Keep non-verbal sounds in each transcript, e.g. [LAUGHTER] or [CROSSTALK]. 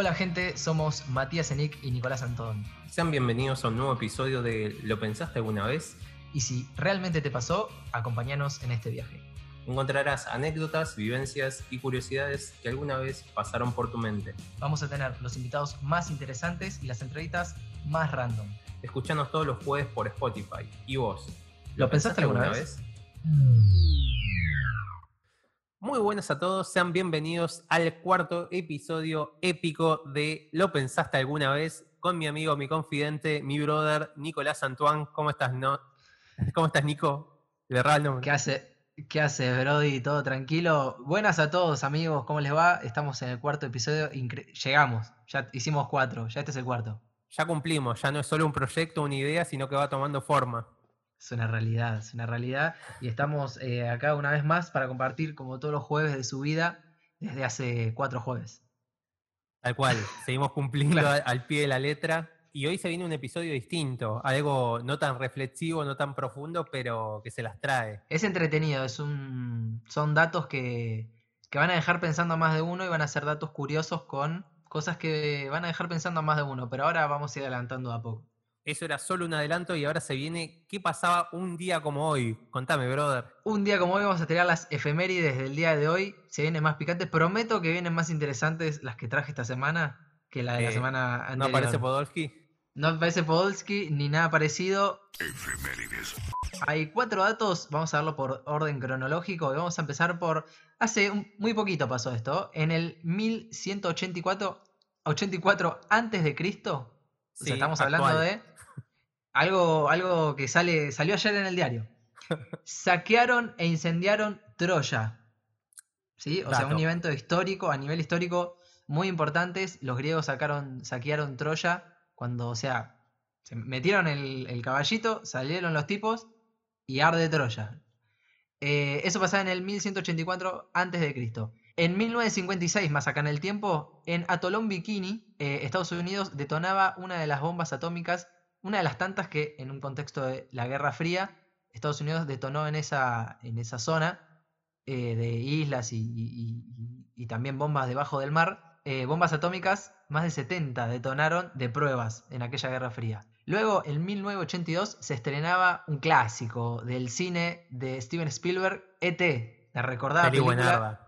Hola gente, somos Matías Enic y Nicolás Antón. Sean bienvenidos a un nuevo episodio de ¿Lo pensaste alguna vez? Y si realmente te pasó, acompáñanos en este viaje. Encontrarás anécdotas, vivencias y curiosidades que alguna vez pasaron por tu mente. Vamos a tener los invitados más interesantes y las entrevistas más random. Escuchanos todos los jueves por Spotify. ¿Y vos? ¿Lo, pensaste alguna vez? Muy buenas a todos, sean bienvenidos al cuarto episodio épico de ¿Lo pensaste alguna vez? con mi amigo, mi confidente, mi brother Nicolás Antoine. ¿Cómo estás, no? ¿Cómo estás, Nico? De ¿Qué hace? ¿Qué haces, Brody? ¿Todo tranquilo? Buenas a todos, amigos. ¿Cómo les va? Estamos en el cuarto episodio. Llegamos. Ya hicimos cuatro. Ya este es el cuarto. Ya cumplimos. Ya no es solo un proyecto, una idea, sino que va tomando forma. Es una realidad, es una realidad. Y estamos eh, acá una vez más para compartir, como todos los jueves de su vida, desde hace cuatro jueves. Tal cual. [LAUGHS] Seguimos cumpliendo al pie de la letra. Y hoy se viene un episodio distinto, algo no tan reflexivo, no tan profundo, pero que se las trae. Es entretenido, es un, son datos que, que van a dejar pensando a más de uno y van a ser datos curiosos con cosas que van a dejar pensando a más de uno, pero ahora vamos a ir adelantando a poco. Eso era solo un adelanto y ahora se viene qué pasaba un día como hoy. Contame, brother. Un día como hoy vamos a tirar las efemérides del día de hoy. Se vienen más picantes. Prometo que vienen más interesantes las que traje esta semana que la de la eh, semana anterior. ¿No aparece Podolski? No aparece Podolski ni nada parecido. Efemérides. Hay cuatro datos, vamos a verlo por orden cronológico y vamos a empezar por... Hace muy poquito pasó esto, en el 1184 84 antes de Cristo. O sea, estamos hablando de algo, algo que sale, salió ayer en el diario. [LAUGHS] Saquearon e incendiaron Troya. ¿Sí? O sea, un evento histórico, a nivel histórico, muy importantes. Los griegos sacaron, saquearon Troya cuando, o sea, se metieron el, caballito, salieron los tipos y arde Troya. Eh, eso pasaba en el 1184 a.C. En 1956, más acá en el tiempo, en Atolón Bikini, eh, Estados Unidos detonaba una de las bombas atómicas, una de las tantas que en un contexto de la Guerra Fría, Estados Unidos detonó en esa, en esa zona eh, de islas y, también bombas debajo del mar. bombas atómicas más de 70 detonaron de pruebas en aquella Guerra Fría. Luego, en 1982, se estrenaba un clásico del cine de Steven Spielberg, E.T., la recordada película.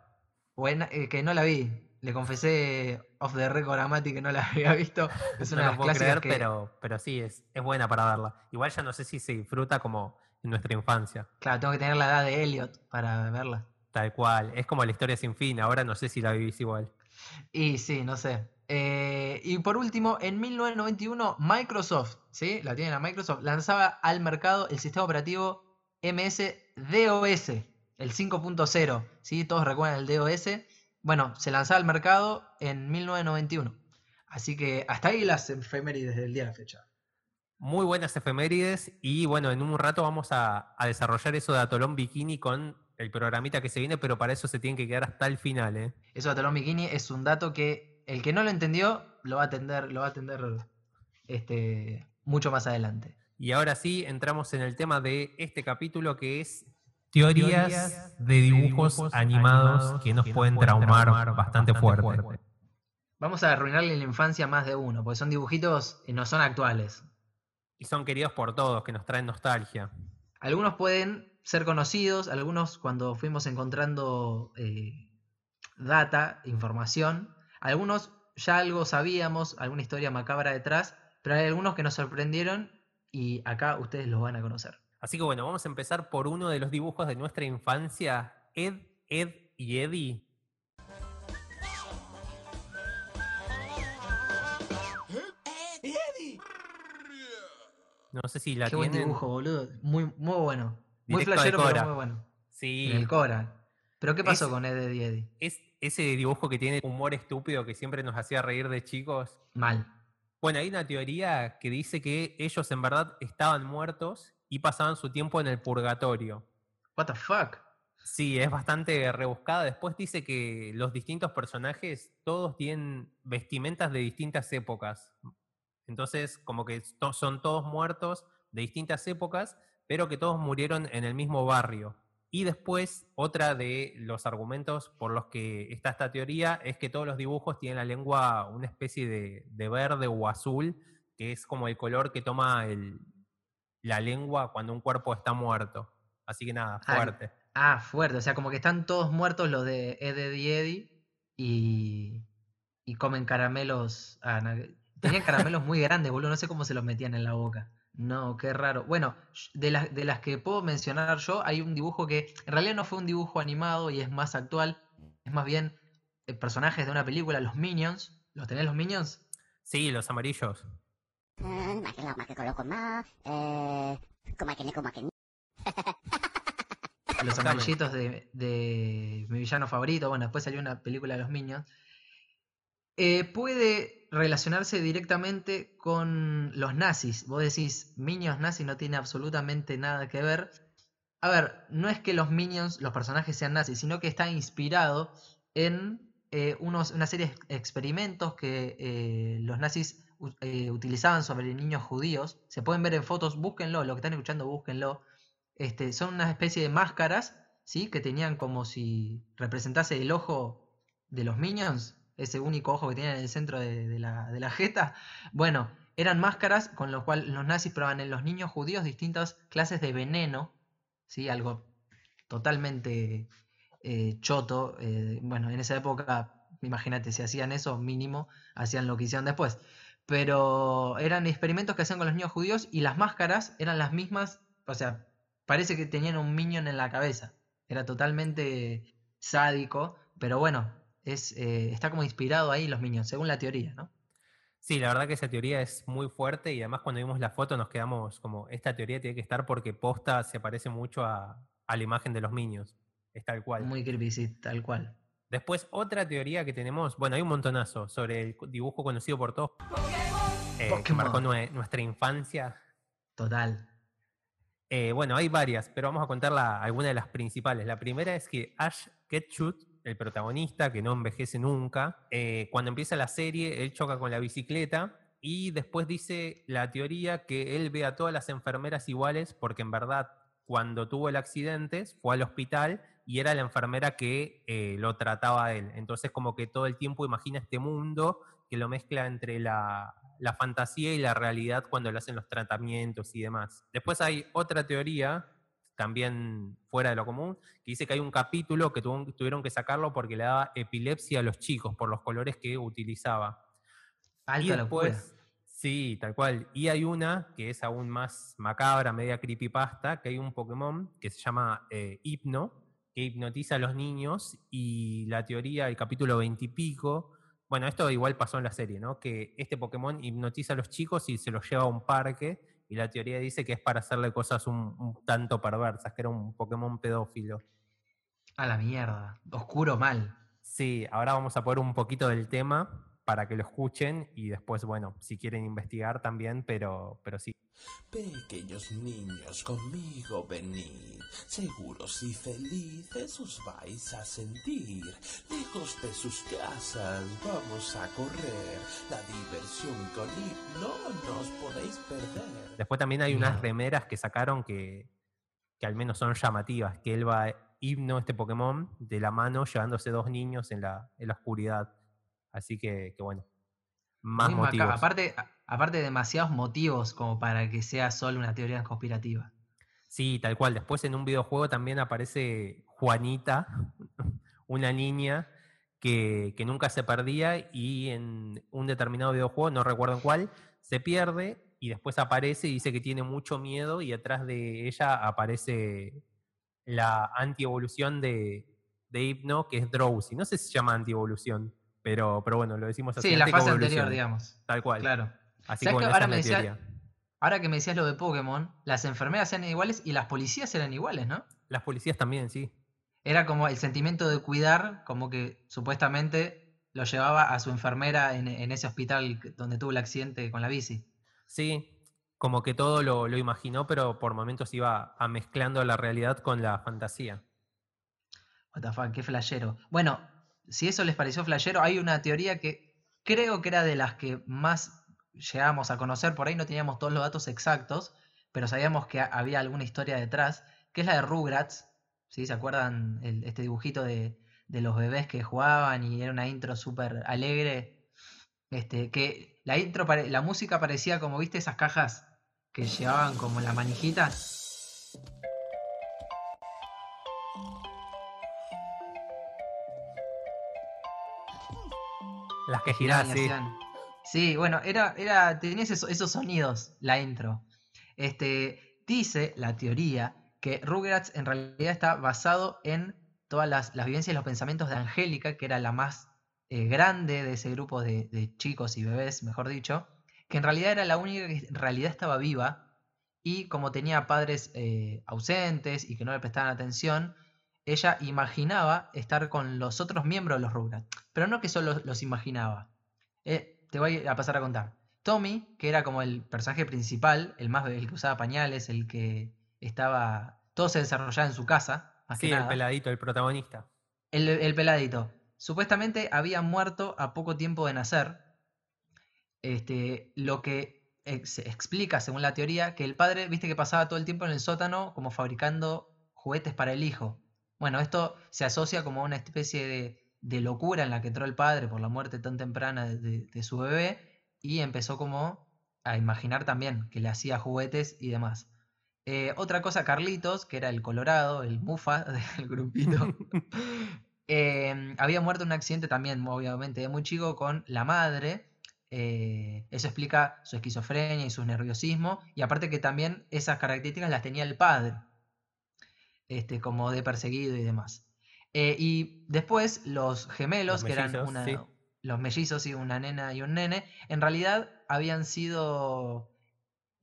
Buena, eh, que no la vi. Le confesé off the record a Mati que no la [LAUGHS] había visto. [LAUGHS] Es una no creer, pero, pero sí, es, es buena para verla. Igual ya no sé si se disfruta como en nuestra infancia. Claro, tengo que tener la edad de Elliot para verla. Tal cual. Es como la historia sin fin. Ahora no sé si la vivís igual. Y sí, no sé. Eh, y por último, en 1991, Microsoft, ¿sí? La tienen a Microsoft, lanzaba al mercado el sistema operativo MS-DOS, el 5.0, ¿sí? Todos recuerdan el DOS. Bueno, se lanzaba al mercado en 1991. Así que hasta ahí las efemérides del día de la fecha. Muy buenas efemérides y bueno, en un rato vamos a, a desarrollar eso de Atolón Bikini con el programita que se viene, pero para eso se tiene que quedar hasta el final. ¿eh? Eso de Atolón Bikini es un dato que el que no lo entendió lo va a atender, lo va a atender este, mucho más adelante. Y ahora sí, entramos en el tema de este capítulo que es teorías de dibujos animados que nos pueden traumar bastante fuerte. Vamos a arruinarle la infancia a más de uno, porque son dibujitos que no son actuales. Y son queridos por todos, que nos traen nostalgia. Algunos pueden ser conocidos, algunos cuando fuimos encontrando eh, data, información, algunos ya algo sabíamos, alguna historia macabra detrás, pero hay algunos que nos sorprendieron y acá ustedes los van a conocer. Así que bueno, vamos a empezar por uno de los dibujos de nuestra infancia, Ed, Ed y Eddie. No sé si la Qué buen dibujo, boludo. Muy, muy bueno. muy flashero, pero muy bueno. Sí. el Cora. ¿Pero qué pasó con Ed, Ed y Eddie? Es ese dibujo que tiene humor estúpido que siempre nos hacía reír de chicos. Mal. Bueno, hay una teoría que dice que ellos en verdad estaban muertos y pasaban su tiempo en el purgatorio. What the fuck? Sí, es bastante rebuscada. Después dice que los distintos personajes todos tienen vestimentas de distintas épocas. Entonces, como que son todos muertos de distintas épocas, pero que todos murieron en el mismo barrio. Y después, otra de los argumentos por los que está esta teoría es que todos los dibujos tienen la lengua una especie de, verde o azul, que es como el color que toma la lengua cuando un cuerpo está muerto. Así que nada, ah, fuerte. Ah, fuerte. O sea, como que están todos muertos los de Eddie Eddie y, y comen caramelos. Ah, tenían caramelos muy grandes, boludo. No sé cómo se los metían en la boca. No, qué raro. Bueno, de las, de las que puedo mencionar yo, hay un dibujo que en realidad no fue un dibujo animado y es más actual. Es más bien eh, personajes de una película, los Minions. ¿Los tenés los Minions? Sí, los amarillos. los amarillitos de, de mi villano favorito. Bueno, después salió una película de los Minions. Eh, puede relacionarse directamente con los nazis. Vos decís, Minions nazis no tiene absolutamente nada que ver. A ver, no es que los Minions, los personajes sean nazis, sino que está inspirado en eh, unos, una serie de experimentos que eh, los nazis utilizaban sobre niños judíos. Se pueden ver en fotos, búsquenlo, lo que están escuchando, búsquenlo. Este, son una especie de máscaras, ¿sí? Que tenían como si representase el ojo de los Minions, ese único ojo que tenían en el centro de, la, jeta. Bueno, eran máscaras con lo cual los nazis probaban en los niños judíos distintas clases de veneno, ¿sí? algo totalmente eh, choto. Eh, bueno, en esa época, imagínate, si hacían eso, mínimo, hacían lo que hicieron después. Pero eran experimentos que hacían con los niños judíos y las máscaras eran las mismas, o sea, parece que tenían un minion en la cabeza. Era totalmente sádico, pero bueno, es, eh, está como inspirado ahí los Minions, según la teoría, ¿no? Sí, la verdad que esa teoría es muy fuerte y además cuando vimos la foto nos quedamos como, esta teoría tiene que estar porque posta se parece mucho a, la imagen de los Minions. Es tal cual. Muy creepy, sí, tal cual. Después, otra teoría que tenemos, bueno, hay un montonazo sobre el dibujo conocido por todos, eh, que marcó nuestra infancia. Total. Eh, bueno, hay varias, pero vamos a contar algunas de las principales. La primera es que Ash Ketchut el protagonista, que no envejece nunca, eh, cuando empieza la serie, él choca con la bicicleta y después dice la teoría que él ve a todas las enfermeras iguales porque en verdad cuando tuvo el accidente fue al hospital y era la enfermera que eh, lo trataba a él. Entonces como que todo el tiempo imagina este mundo que lo mezcla entre la, la fantasía y la realidad cuando le hacen los tratamientos y demás. Después hay otra teoría también fuera de lo común, que dice que hay un capítulo que tuvieron que sacarlo porque le daba epilepsia a los chicos por los colores que utilizaba. Alta y después, Sí, tal cual. Y hay una que es aún más macabra, media creepypasta, que hay un Pokémon que se llama eh, Hipno, que hipnotiza a los niños y la teoría, el capítulo veintipico, bueno, esto igual pasó en la serie, ¿no? Que este Pokémon hipnotiza a los chicos y se los lleva a un parque y la teoría dice que es para hacerle cosas un, tanto perversas, que era un Pokémon pedófilo. A la mierda. Oscuro mal. Sí, ahora vamos a poner un poquito del tema para que lo escuchen y después, bueno, si quieren investigar también, pero, pero sí. Pequeños niños, conmigo venid, seguros y felices os vais a sentir. Lejos de sus casas vamos a correr, la diversión con himno no os podéis perder. Después también hay unas remeras que sacaron que, que al menos son llamativas, que él va himno, este Pokémon, de la mano llevándose dos niños en la, en la oscuridad. Así que, bueno, más motivos. Aparte, aparte, demasiados motivos como para que sea solo una teoría conspirativa. Sí, tal cual. Después en un videojuego también aparece Juanita, [LAUGHS] una niña que, que, nunca se perdía y en un determinado videojuego, no recuerdo en cuál, se pierde y después aparece y dice que tiene mucho miedo y detrás de ella aparece la antievolución de, de Hypno, que es Drowsy. No sé si se llama antievolución. Pero, pero bueno, lo decimos así. Sí, la fase anterior, digamos. Tal cual. Claro. Así que ahora, me ahora que me decías lo de Pokémon, las enfermeras eran iguales y las policías eran iguales, ¿no? Las policías también, sí. Era como el sentimiento de cuidar, como que supuestamente lo llevaba a su enfermera en, ese hospital donde tuvo el accidente con la bici. Sí, como que todo lo, lo imaginó, pero por momentos iba a mezclando la realidad con la fantasía. What the fuck, qué flashero. Bueno, si eso les pareció flashero, hay una teoría que creo que era de las que más llegamos a conocer, por ahí no teníamos todos los datos exactos, pero sabíamos que había alguna historia detrás, que es la de Rugrats, ¿Sí? ¿Se acuerdan este dibujito de, de los bebés que jugaban y era una intro súper alegre? Este, que la intro, la música parecía como, ¿viste esas cajas que llevaban como la manijita? Las que y sí. bueno, era, era, tenía esos, esos sonidos, la intro. Este, dice la teoría que Rugrats en realidad está basado en todas las, las vivencias y los pensamientos de Angélica, que era la más eh, grande de ese grupo de, de chicos y bebés, mejor dicho, que en realidad era la única que en realidad estaba viva y como tenía padres eh, ausentes y que no le prestaban atención, ella imaginaba estar con los otros miembros de los Rugrats. Pero no que solo los imaginaba. Eh, te voy a pasar a contar. Tommy, que era como el personaje principal, el más el que usaba pañales, el que estaba. Todo se desarrollaba en su casa. Más que Sí, el peladito, el protagonista. El, el peladito. Supuestamente había muerto a poco tiempo de nacer. Este, lo que ex- explica, según la teoría, que el padre, viste que pasaba todo el tiempo en el sótano como fabricando juguetes para el hijo. Bueno, esto se asocia como a una especie de, de locura en la que entró el padre por la muerte tan temprana de, de- de su bebé y empezó como a imaginar también que le hacía juguetes y demás. Eh, otra cosa, Carlitos, que era el colorado, el mufa [LAUGHS] del grupito, [LAUGHS] eh, había muerto en un accidente también, obviamente, de muy chico con la madre. eh, eso explica su esquizofrenia y su nerviosismo. Y aparte que también esas características las tenía el padre, este, como de perseguido y demás. Eh, y después los gemelos, Los que eran una, sí. los mellizos y una nena y un nene, en realidad habían sido,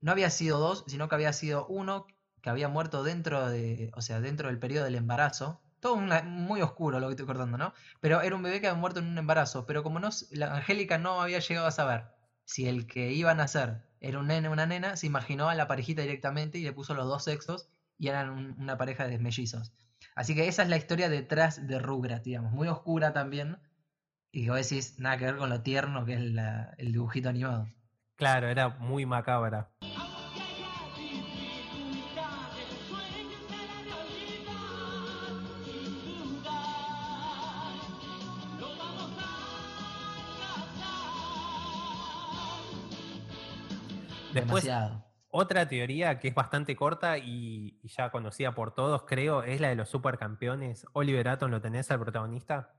no había sido dos, sino que había sido uno que había muerto dentro de, o sea, dentro del periodo del embarazo. Todo una- muy oscuro lo que estoy cortando, ¿no? Pero era un bebé que había muerto en un embarazo, pero como no, la Angélica no había llegado a saber si el que iba a nacer era un nene o una nena, se imaginó a la parejita directamente y le puso los dos sexos y eran un- una pareja de mellizos. Así que esa es la historia detrás de Rugrats, digamos, muy oscura también. Y que vos decís, nada que ver con lo tierno que es la- el dibujito animado. Claro, era muy macabra. Después, Demasiado. Otra teoría que es bastante corta y, y ya conocida por todos, creo, es la de los supercampeones. Oliver Atom, ¿lo tenés al protagonista?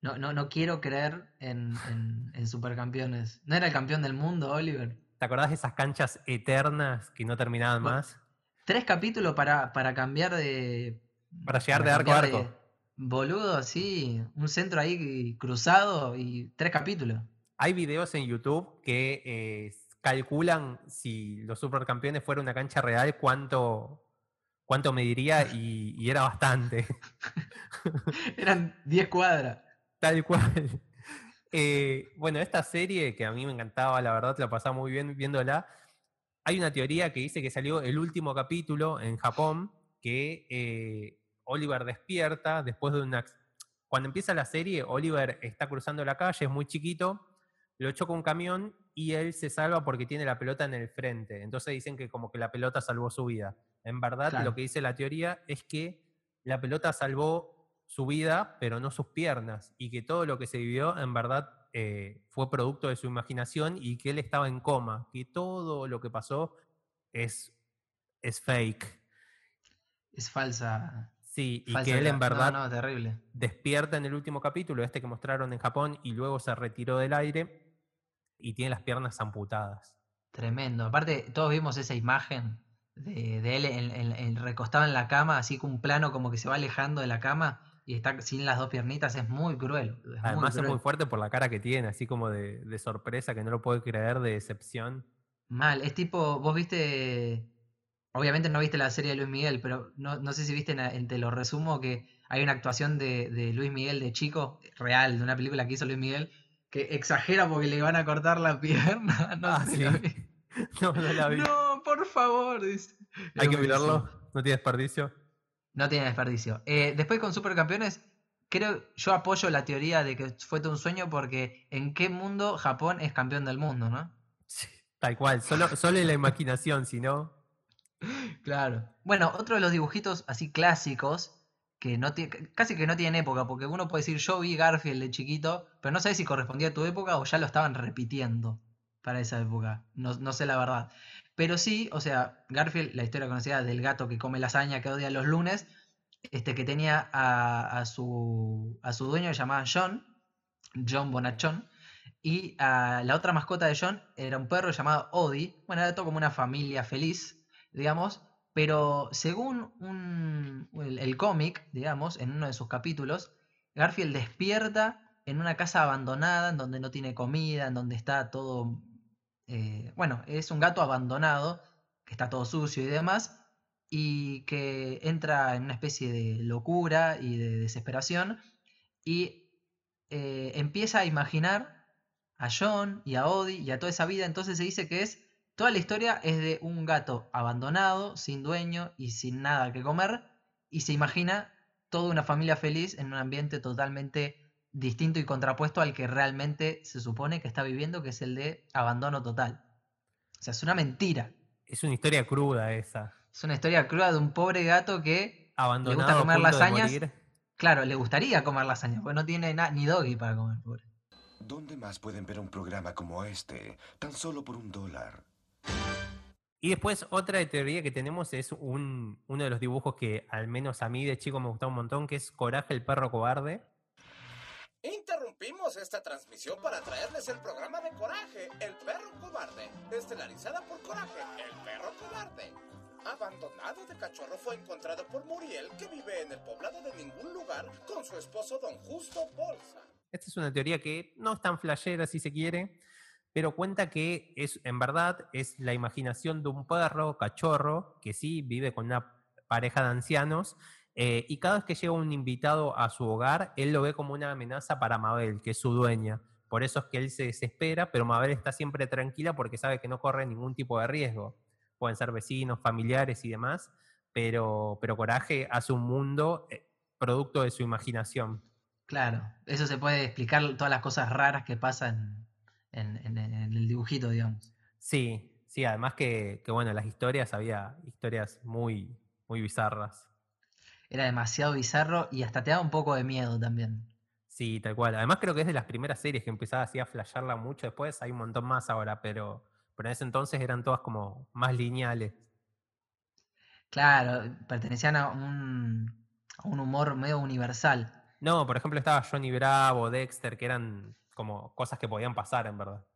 No, no, no quiero creer en, en- en supercampeones. ¿No era el campeón del mundo, Oliver? ¿Te acordás de esas canchas eternas que no terminaban Bueno, más? Tres capítulos para, para cambiar de. Para llegar de arco a arco. Boludo, sí. Un centro ahí cruzado y tres capítulos. Hay videos en YouTube que eh, calculan si los supercampeones fuera una cancha real, cuánto, cuánto mediría [LAUGHS] y, y era bastante. [LAUGHS] Eran 10 cuadras. Tal cual. [LAUGHS] Eh, bueno, esta serie que a mí me encantaba, la verdad, la pasaba muy bien viéndola. Hay una teoría que dice que salió el último capítulo en Japón, que eh, Oliver despierta después de una... Cuando empieza la serie, Oliver está cruzando la calle, es muy chiquito, lo choca un camión y él se salva porque tiene la pelota en el frente. Entonces dicen que como que la pelota salvó su vida. En verdad, Claro. lo que dice la teoría es que la pelota salvó su vida, pero no sus piernas, y que todo lo que se vivió en verdad eh, fue producto de su imaginación y que él estaba en coma, que todo lo que pasó es, es fake. Es falsa. Sí, y falsa que él en verdad No, no, terrible. despierta en el último capítulo, este que mostraron en Japón, y luego se retiró del aire y tiene las piernas amputadas. Tremendo. Aparte, todos vimos esa imagen de, de él recostado en la cama, así con un plano como que se va alejando de la cama y está sin las dos piernitas. Es muy cruel. es muy Además es cruel. muy fuerte por la cara que tiene, así como de, de sorpresa, que no lo puede creer, de decepción. Mal, es tipo, vos viste, obviamente no viste la serie de Luis Miguel, pero no, no sé si viste, en, en Te lo resumo, que hay una actuación de, de Luis Miguel de chico, real, de una película que hizo Luis Miguel, que exagera porque le van a cortar la [LAUGHS] pierna. No Ah, sí. la vi. [LAUGHS] No, no la vi. No, por favor, dice. Hay que mirarlo, no tiene desperdicio. No tiene desperdicio. Eh, después con Supercampeones, creo, yo apoyo la teoría de que fue todo un sueño porque ¿en qué mundo Japón es campeón del mundo, no? Sí, Tal cual, solo, solo en la imaginación, si no. [LAUGHS] Claro. Bueno, otro de los dibujitos así clásicos que no tiene, casi que no tiene época, porque uno puede decir yo vi Garfield de chiquito, pero no sé si correspondía a tu época o ya lo estaban repitiendo para esa época. No, no sé la verdad. Pero sí, o sea, Garfield, la historia conocida del gato que come lasaña, que odia los lunes, este, que tenía a, su, a su dueño llamado John, John Bonachón, y a la otra mascota de John era un perro llamado Odie. Bueno, era todo como una familia feliz, digamos, pero según el, cómic, digamos, en uno de sus capítulos, Garfield despierta en una casa abandonada, en donde no tiene comida, en donde está todo... Eh, bueno, es un gato abandonado, que está todo sucio y demás, y que entra en una especie de locura y de desesperación, y eh, empieza a imaginar a John y a Odie y a toda esa vida, entonces se dice que es Toda la historia es de un gato abandonado, sin dueño y sin nada que comer, y se imagina toda una familia feliz en un ambiente totalmente distinto y contrapuesto al que realmente se supone que está viviendo, que es el de abandono total. O sea, es una mentira. Es una historia cruda esa. Es una historia cruda de un pobre gato que le gusta comer lasañas. Claro, le gustaría comer lasañas, porque no tiene ni doggy para comer, pobre. ¿Dónde más pueden ver un programa como este, tan solo por un dólar? Y después otra teoría que tenemos es un, uno de los dibujos que al menos a mí de chico me gustaba un montón, que es Coraje el perro cobarde. Interrumpimos esta transmisión para traerles el programa de Coraje, el perro cobarde, estelarizada por Coraje, el perro cobarde. Abandonado de cachorro fue encontrado por Muriel, que vive en el poblado de ningún lugar, con su esposo don Justo Bolsa. Esta es una teoría que no es tan flashera si se quiere, pero cuenta que es, en verdad es la imaginación de un perro cachorro que sí vive con una pareja de ancianos eh, y cada vez que llega un invitado a su hogar, él lo ve como una amenaza para Mabel, que es su dueña. Por eso es que él se desespera, pero Mabel está siempre tranquila porque sabe que no corre ningún tipo de riesgo. Pueden ser vecinos, familiares y demás, pero, pero Coraje hace un mundo eh, producto de su imaginación. Claro, eso se puede explicar todas las cosas raras que pasan en, el dibujito, digamos. Sí, sí, además que, bueno, las historias, había historias muy, muy bizarras. Era demasiado bizarro y hasta te daba un poco de miedo también. Sí, tal cual. Además creo que es de las primeras series que empezaba así a flashearla mucho. Después hay un montón más ahora, pero, pero en ese entonces eran todas como más lineales. Claro, pertenecían a un, a un humor medio universal. No, por ejemplo estaba Johnny Bravo, Dexter, que eran como cosas que podían pasar en verdad.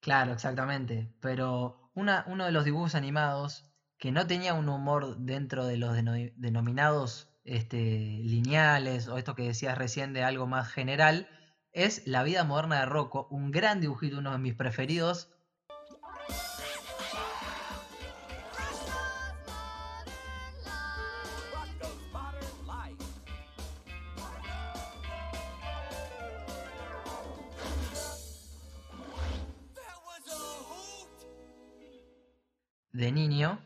Claro, exactamente. Pero una, uno de los dibujos animados que no tenía un humor dentro de los denominados este, lineales o esto que decías recién de algo más general, es La vida moderna de Rocco, un gran dibujito, uno de mis preferidos, de niño,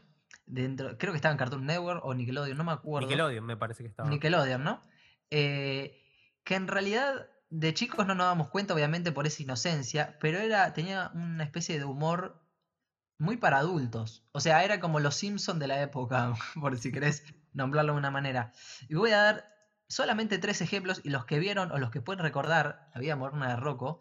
dentro, creo que estaba en Cartoon Network o Nickelodeon, no me acuerdo. Nickelodeon me parece que estaba. Nickelodeon, ¿no? Eh, que en realidad de chicos no nos damos cuenta, obviamente, por esa inocencia, pero era, tenía una especie de humor muy para adultos. O sea, era como los Simpsons de la época, [LAUGHS] por si querés nombrarlo de una manera. Y voy a dar solamente tres ejemplos y los que vieron o los que pueden recordar la vida moderna de Rocco,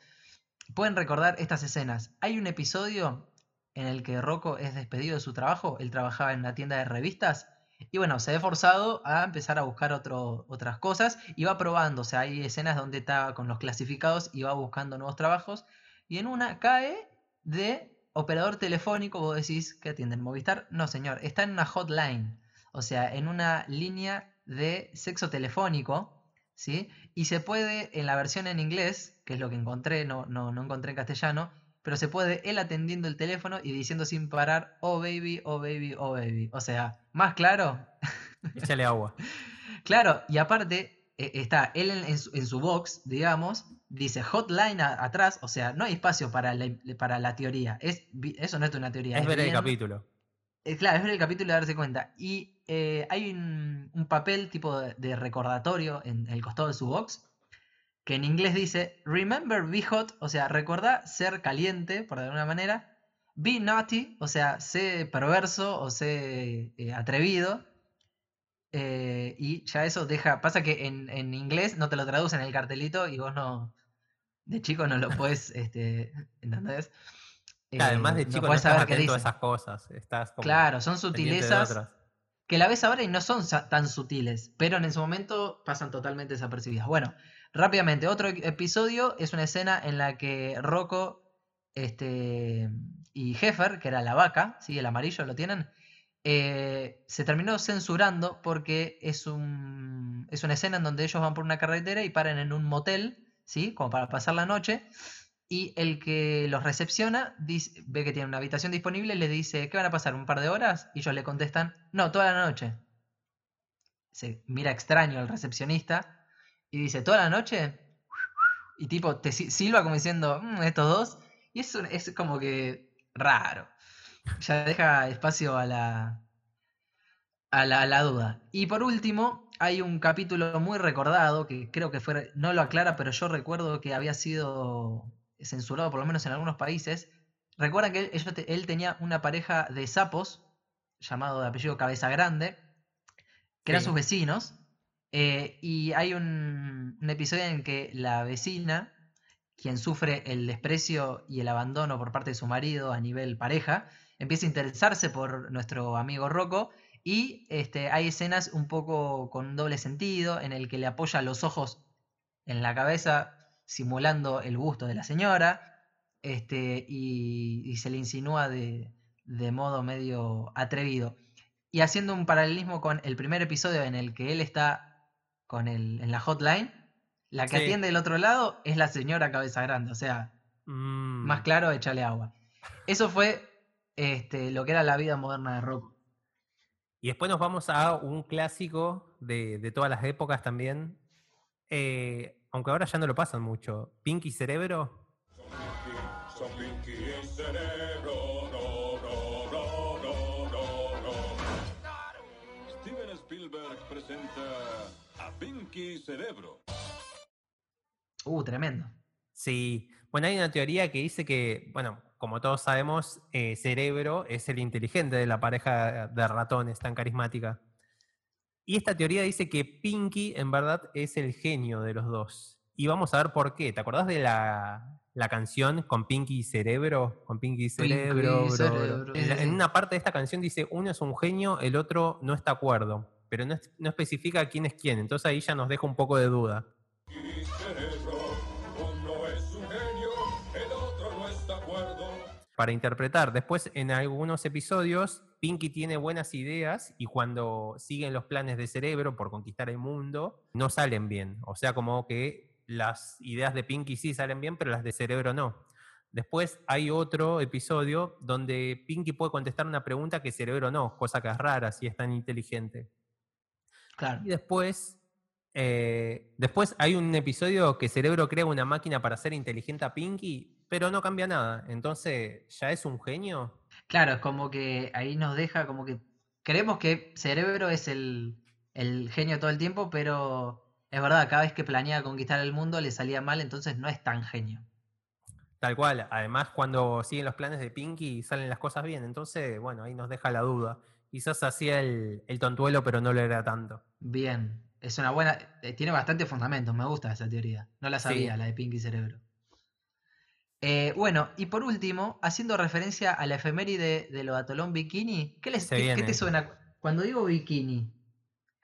pueden recordar estas escenas. Hay un episodio en el que Rocco es despedido de su trabajo, él trabajaba en una tienda de revistas, y bueno, se ve forzado a empezar a buscar otras cosas y va probando, o sea, hay escenas donde está con los clasificados y va buscando nuevos trabajos, y en una cae de operador telefónico, vos decís que atienden Movistar, no señor, está en una hotline, o sea, en una línea de sexo telefónico, ¿sí? Y se puede, en la versión en inglés, que es lo que encontré, no, no, no encontré en castellano, pero se puede él atendiendo el teléfono y diciendo sin parar, oh baby, oh baby, oh baby. O sea, más claro. [LAUGHS] Échale agua. claro, y aparte e, está él en, su, box, digamos, dice hotline atrás, o sea, no hay espacio para la, para la teoría. Es, eso no es una teoría. Es, ver el capítulo. Eh, claro, es ver el capítulo y darse cuenta. Y eh, hay un, papel tipo de recordatorio en el costado de su box que en inglés dice Remember be hot, o sea, recuerda ser caliente, por de alguna manera. Be naughty, o sea, sé perverso o sé eh, atrevido. eh, y ya eso deja. Pasa que en, en inglés no te lo traducen en el cartelito y vos no. De chico no lo puedes. [LAUGHS] este, ¿Entendés? Claro, además de Eh, no chico no, podés estás saber qué esas cosas. Estás como Claro, son sutilezas. Que la ves ahora y no son tan sutiles, pero en ese momento pasan totalmente desapercibidas. Bueno, rápidamente, otro e- episodio es una escena en la que Rocco este, y Heffer, que era la vaca, ¿sí? el amarillo, ¿lo tienen? Eh, se terminó censurando porque es, un, es una escena en donde ellos van por una carretera y paran en un motel, ¿sí? Como para pasar la noche. Y el que los recepciona dice- ve que tiene una habitación disponible y le dice, ¿qué van a pasar? ¿Un par de horas? Y ellos le contestan, no, toda la noche. Se mira extraño el recepcionista y dice, ¿toda la noche? Y tipo, te si- silba como diciendo, "Mm, estos dos. Y es, un- es como que raro. Ya deja espacio a la, a la, a la duda. Y por último, hay un capítulo muy recordado que creo que fue, no lo aclara, pero yo recuerdo que había sido censurado, por lo menos en algunos países. Recuerdan que él, tenía una pareja de sapos, llamado de apellido Cabeza Grande, que eran Sí. sus vecinos. eh, y hay un, un episodio en que la vecina, quien sufre el desprecio y el abandono por parte de su marido a nivel pareja, empieza a interesarse por nuestro amigo Rocco y este, hay escenas un poco con un doble sentido en el que le apoya los ojos en la cabeza simulando el busto de la señora este, y, y se le insinúa de, de modo medio atrevido. Y haciendo un paralelismo con el primer episodio en el que él está con el, en la hotline, la que Sí. atiende del otro lado es la señora cabeza grande, o sea, Mm. más claro, échale agua. Eso fue este, lo que era la vida moderna de Rocco. Y después nos vamos a un clásico de, de todas las épocas también. eh, aunque ahora ya no lo pasan mucho. Pinky Cerebro. Son Pinky y Cerebro, no, no, no, no, no, no. Steven Spielberg presenta a Pinky Cerebro. Uh, tremendo. Sí. Bueno, hay una teoría que dice que, bueno, como todos sabemos, eh, Cerebro es el inteligente de la pareja de ratones tan carismática. Y esta teoría dice que Pinky en verdad es el genio de los dos. Y vamos a ver por qué. ¿Te acordás de la, la canción con Pinky y Cerebro? Con Pinky y Cerebro. bro, bro. Cerebro, En, la- en una parte de esta canción dice, uno es un genio, el otro no está de acuerdo. Pero no, no especifica quién es quién. Entonces ahí ya nos deja un poco de duda. Y para interpretar. Después, en algunos episodios, Pinky tiene buenas ideas y cuando siguen los planes de cerebro por conquistar el mundo, no salen bien. O sea, como que las ideas de Pinky sí salen bien, pero las de cerebro no. Después hay otro episodio donde Pinky puede contestar una pregunta que cerebro no, cosa que es rara si es tan inteligente. Claro. Y después, eh, después hay un episodio que Cerebro crea una máquina para hacer inteligente a Pinky, pero no cambia nada. Entonces, ¿ya es un genio? Claro, es como que ahí nos deja como que creemos que Cerebro es el, el genio todo el tiempo, pero es verdad, cada vez que planea conquistar el mundo le salía mal, entonces no es tan genio. Tal cual. Además, cuando siguen los planes de Pinky, salen las cosas bien. Entonces, bueno, ahí nos deja la duda. Quizás hacía el, el tontuelo, pero no lo era tanto. Bien, es una buena, eh, tiene bastante fundamentos, me gusta esa teoría. No la Sí. sabía, la de Pinky Cerebro. Eh, bueno, y por último, haciendo referencia a la efeméride de lo de Atolón Bikini, ¿qué, les, qué- te suena? Cuando digo bikini,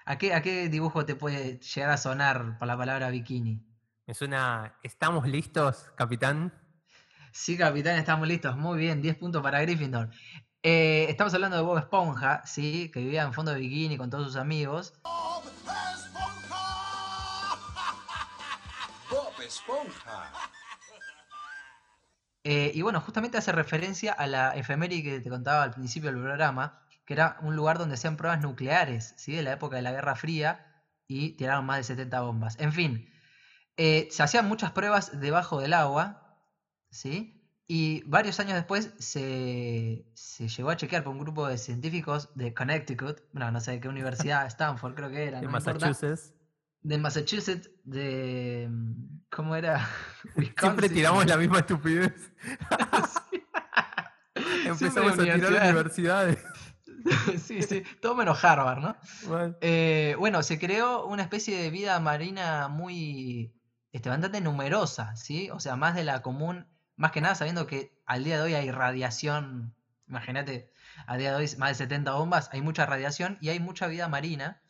¿a qué, ¿a qué dibujo te puede llegar a sonar por la palabra bikini? Me suena, ¿estamos listos, capitán? Sí, capitán, estamos listos. Muy bien, 10 puntos para Gryffindor. Eh, estamos hablando de Bob Esponja, ¿sí? Que vivía en fondo de bikini con todos sus amigos. Bob Esponja. [LAUGHS] Eh, y bueno, justamente hace referencia a la efeméride que te contaba al principio del programa, que era un lugar donde hacían pruebas nucleares, ¿sí? De la época de la Guerra Fría y tiraron más de 70 bombas. En fin, eh, se hacían muchas pruebas debajo del agua, ¿sí? Y varios años después se, se llegó a chequear por un grupo de científicos de Connecticut, bueno, no sé de qué universidad, [LAUGHS] Stanford creo que era, no importa, Massachusetts. De Massachusetts, de... ¿Cómo era? [LAUGHS] [LAUGHS] Siempre tiramos la misma estupidez. [LAUGHS] Empezamos a tirar universidad. universidades. sí, sí, todo menos Harvard, ¿no? Bueno, Eh, bueno, se creó una especie de vida marina muy, este, bastante numerosa, ¿sí? O sea, más de la común, más que nada sabiendo que al día de hoy hay radiación, imagínate, a día de hoy más de 70 bombas, hay mucha radiación y hay mucha vida marina,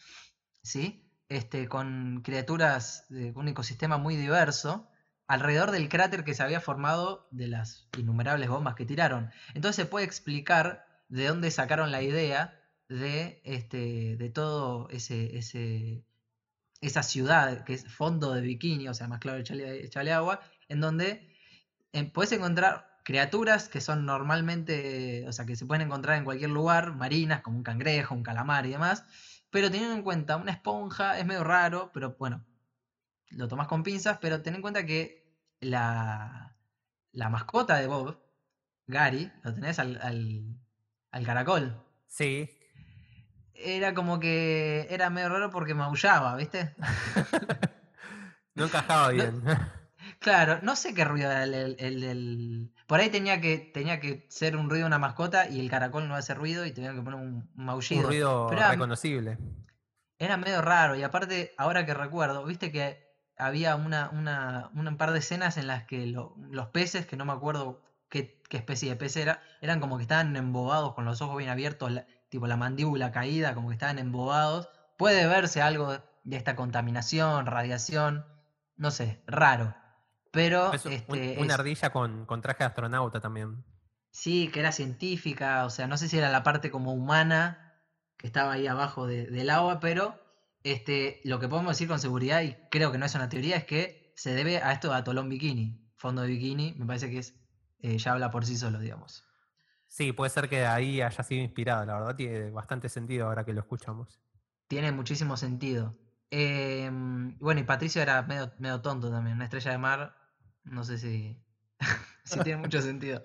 ¿sí? Este, con criaturas de un ecosistema muy diverso alrededor del cráter que se había formado de las innumerables bombas que tiraron. Entonces se puede explicar de dónde sacaron la idea de, este, de todo ese, esa ciudad que es fondo de bikini, o sea, más claro, echarle, echarle agua, en donde eh, puedes encontrar criaturas que son normalmente, o sea, que se pueden encontrar en cualquier lugar, marinas, como un cangrejo, un calamar y demás, pero teniendo en cuenta una esponja es medio raro, pero bueno, lo tomas con pinzas, pero ten en cuenta que la, la mascota de Bob, Gary, lo tenés al, al, al caracol. sí. Era como que era medio raro porque maullaba, ¿viste? [LAUGHS] No encajaba bien. Claro, no sé qué ruido era el, el- Por ahí tenía que, tenía que ser un ruido de una mascota y el caracol no hace ruido y tenía que poner un, un Un maullido. ruido era, reconocible. era medio raro y aparte, ahora que recuerdo, viste que había una, una, un par de escenas en las que lo- los peces, que no me acuerdo qué, qué especie de pez era, eran como que estaban embobados con los ojos bien abiertos, la- tipo la mandíbula caída, como que estaban embobados. Puede verse algo de esta contaminación, radiación, no sé, raro. Pero Es un- este, una es- ardilla con, con traje de astronauta también. Sí, que era científica, o sea, no sé si era la parte como humana que estaba ahí abajo de- del agua, pero este, lo que podemos decir con seguridad, y creo que no es una teoría, es que se debe a esto de Atolón Bikini. Fondo de bikini, me parece que es eh, ya habla por sí solo, digamos. Sí, puede ser que ahí haya sido inspirada, la verdad tiene bastante sentido ahora que lo escuchamos. Tiene muchísimo sentido. Eh, bueno, y Patricio era medio, medio tonto también, una estrella de mar, no sé si, [LAUGHS] si tiene mucho sentido.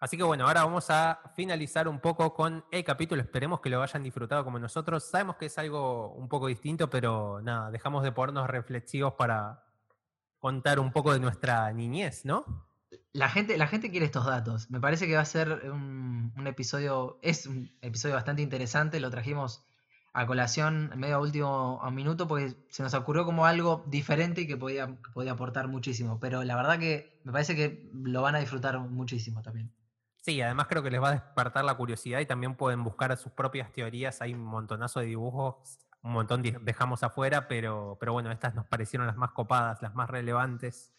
Así que bueno, ahora vamos a finalizar un poco con el capítulo. Esperemos que lo hayan disfrutado como nosotros. Sabemos que es algo un poco distinto, pero nada, dejamos de ponernos reflexivos para contar un poco de nuestra niñez, ¿no? La gente, la gente quiere estos datos. Me parece que va a ser un, un episodio, es un episodio bastante interesante. Lo trajimos a colación medio a último a minuto porque se nos ocurrió como algo diferente y que podía, podía aportar muchísimo. Pero la verdad que me parece que lo van a disfrutar muchísimo también. Sí, además creo que les va a despertar la curiosidad y también pueden buscar sus propias teorías. Hay un montonazo de dibujos, un montón de- dejamos afuera, pero, pero bueno, estas nos parecieron las más copadas, las más relevantes.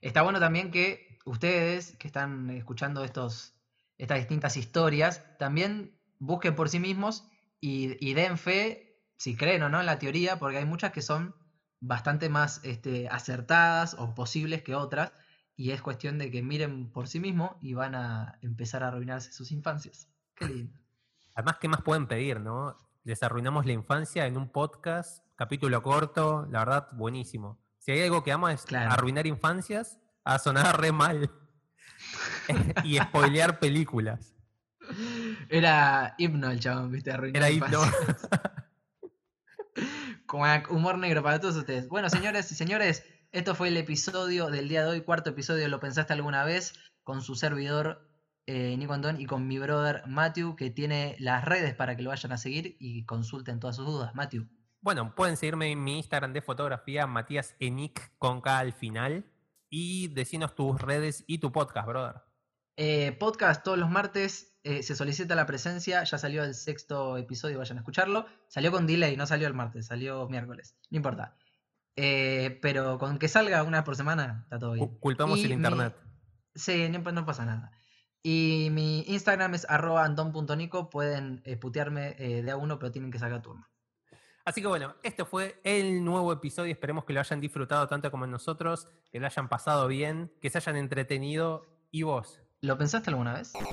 Está bueno también que ustedes que están escuchando estos, estas distintas historias también busquen por sí mismos y, y den fe, si creen o no, en la teoría, porque hay muchas que son bastante más este, acertadas o posibles que otras, y es cuestión de que miren por sí mismos y van a empezar a arruinarse sus infancias. Qué lindo. Además, ¿qué más pueden pedir, no? Les arruinamos la infancia en un podcast, capítulo corto, la verdad, buenísimo. Si hay algo que ama es Claro. arruinar infancias, a sonar re mal. [LAUGHS] y spoilear películas. Era himno el chabón, viste, arruinar Era himno. [LAUGHS] Con humor negro para todos ustedes. Bueno, señores y señores, esto fue el episodio del día de hoy, cuarto episodio de Lo Pensaste Alguna Vez, con su servidor eh, Nico Antón y con mi brother Matthew, que tiene las redes para que lo vayan a seguir y consulten todas sus dudas. Matthew. Bueno, pueden seguirme en mi Instagram de fotografía, Matías Enic con K al final. Y decinos tus redes y tu podcast, brother. Eh, podcast todos los martes, eh, se solicita la presencia, ya salió el sexto episodio, vayan a escucharlo. Salió con delay, no salió el martes, salió miércoles, no importa. Eh, pero con que salga una vez por semana, está todo bien. Cu- Culpamos Y el mi- internet. Sí, no, no pasa nada. Y mi Instagram es arroba anton.nico, pueden putearme de a uno, pero tienen que sacar turno. Así que bueno, este fue el nuevo episodio. Esperemos que lo hayan disfrutado tanto como nosotros, que lo hayan pasado bien, que se hayan entretenido. ¿Y vos? ¿Lo pensaste alguna vez?